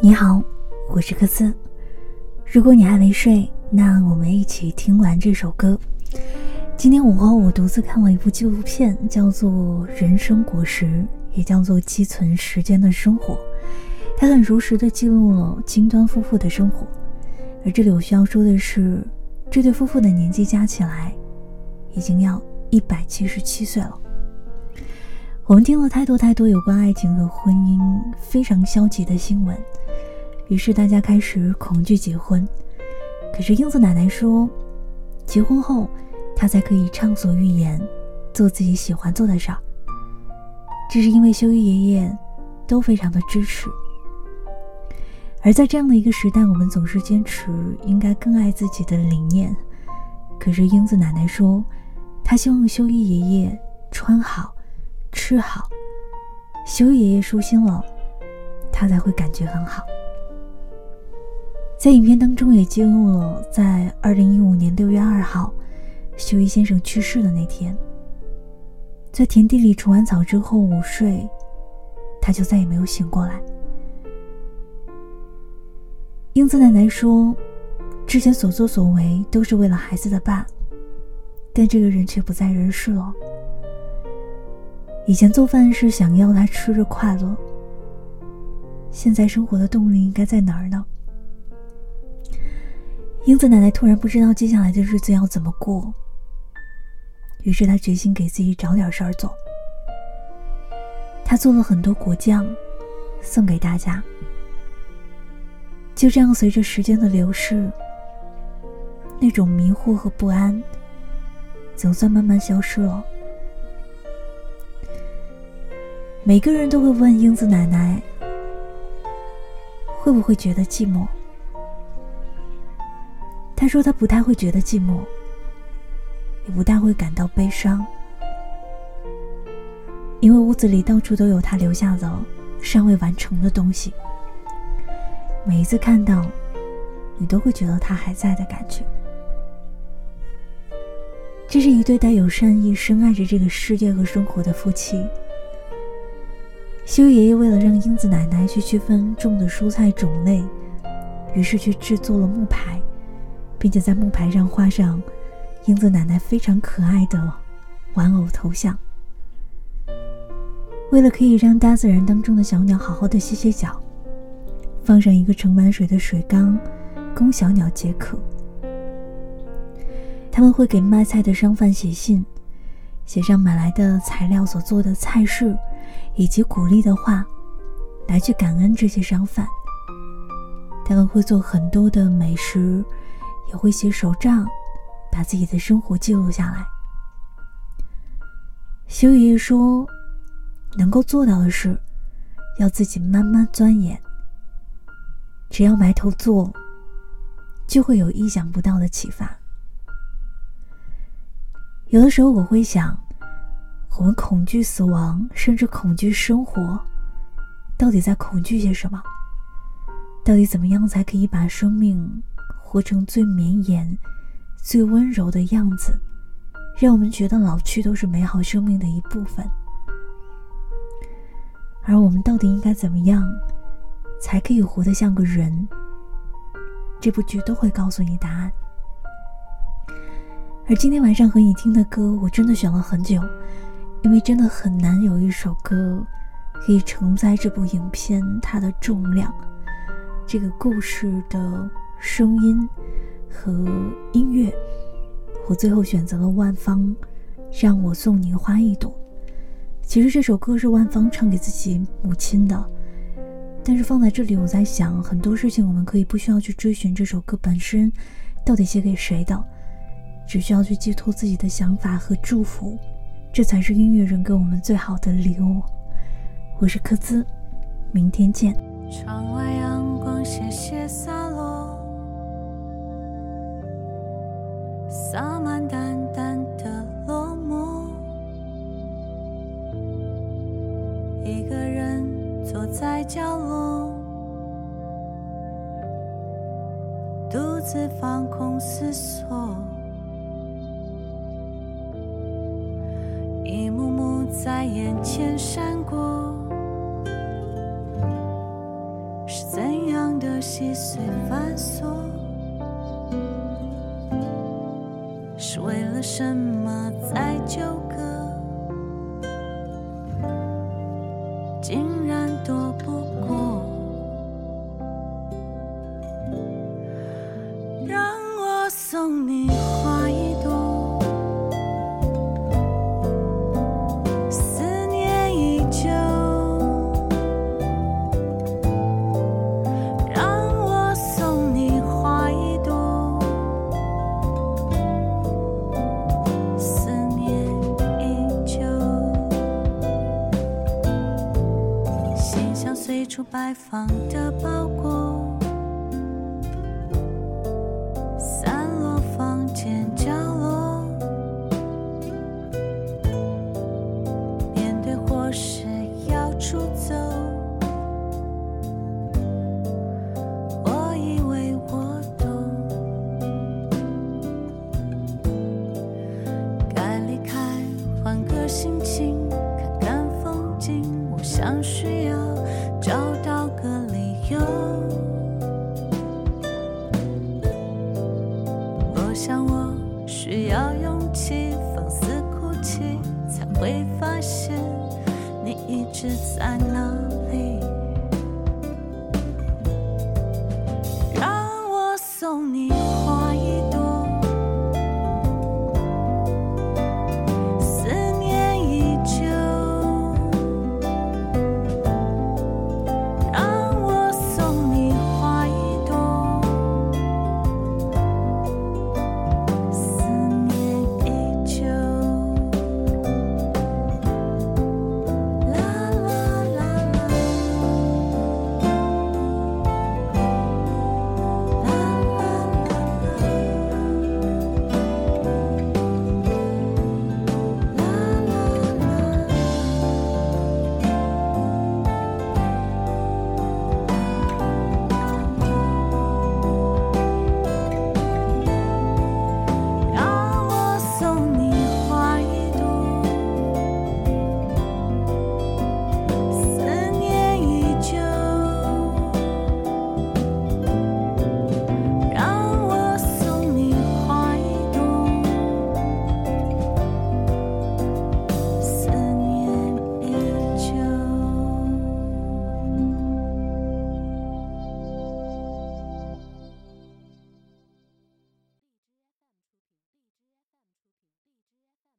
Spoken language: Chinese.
你好，我是克斯。如果你还没睡，那我们一起听完这首歌。今天午后，我独自看了一部纪录片，叫做《人生果实》，也叫做《积存时间的生活》。它很如实的记录了金端夫妇的生活。而这里我需要说的是，这对夫妇的年纪加起来，已经要一百七十七岁了。我们听了太多太多有关爱情和婚姻非常消极的新闻。于是大家开始恐惧结婚，可是英子奶奶说，结婚后她才可以畅所欲言，做自己喜欢做的事儿。这是因为修一爷爷都非常的支持。而在这样的一个时代，我们总是坚持应该更爱自己的理念。可是英子奶奶说，她希望修一爷爷穿好、吃好，修一爷爷舒心了，她才会感觉很好。在影片当中也记录了，在二零一五年六月二号，修一先生去世的那天，在田地里除完草之后午睡，他就再也没有醒过来。英子奶奶说，之前所作所为都是为了孩子的爸，但这个人却不在人世了。以前做饭是想要他吃着快乐，现在生活的动力应该在哪儿呢？英子奶奶突然不知道接下来的日子要怎么过，于是她决心给自己找点事儿做。她做了很多果酱，送给大家。就这样，随着时间的流逝，那种迷惑和不安总算慢慢消失了。每个人都会问英子奶奶，会不会觉得寂寞？他说：“他不太会觉得寂寞，也不大会感到悲伤，因为屋子里到处都有他留下的尚未完成的东西。每一次看到，你都会觉得他还在的感觉。这是一对带有善意、深爱着这个世界和生活的夫妻。修爷爷为了让英子奶奶去区分种的蔬菜种类，于是去制作了木牌。”并且在木牌上画上英子奶奶非常可爱的玩偶头像。为了可以让大自然当中的小鸟好好的歇歇脚，放上一个盛满水的水缸，供小鸟解渴。他们会给卖菜的商贩写信，写上买来的材料所做的菜式，以及鼓励的话，来去感恩这些商贩。他们会做很多的美食。也会写手账，把自己的生活记录下来。修爷爷说：“能够做到的事，要自己慢慢钻研。只要埋头做，就会有意想不到的启发。”有的时候我会想，我们恐惧死亡，甚至恐惧生活，到底在恐惧些什么？到底怎么样才可以把生命？活成最绵延、最温柔的样子，让我们觉得老去都是美好生命的一部分。而我们到底应该怎么样，才可以活得像个人？这部剧都会告诉你答案。而今天晚上和你听的歌，我真的选了很久，因为真的很难有一首歌可以承载这部影片它的重量，这个故事的。声音和音乐，我最后选择了万芳，让我送你花一朵。其实这首歌是万芳唱给自己母亲的，但是放在这里，我在想很多事情，我们可以不需要去追寻这首歌本身到底写给谁的，只需要去寄托自己的想法和祝福，这才是音乐人给我们最好的礼物。我是柯兹，明天见。窗外阳光斜斜洒洒满淡淡的落寞，一个人坐在角落，独自放空思索，一幕幕在眼前闪过，是怎样？的细碎繁什么在纠葛？随处摆放的包裹散落房间角落面对或是要出走我以为我懂该离开换个心情看看风景我想需要发现你一直在那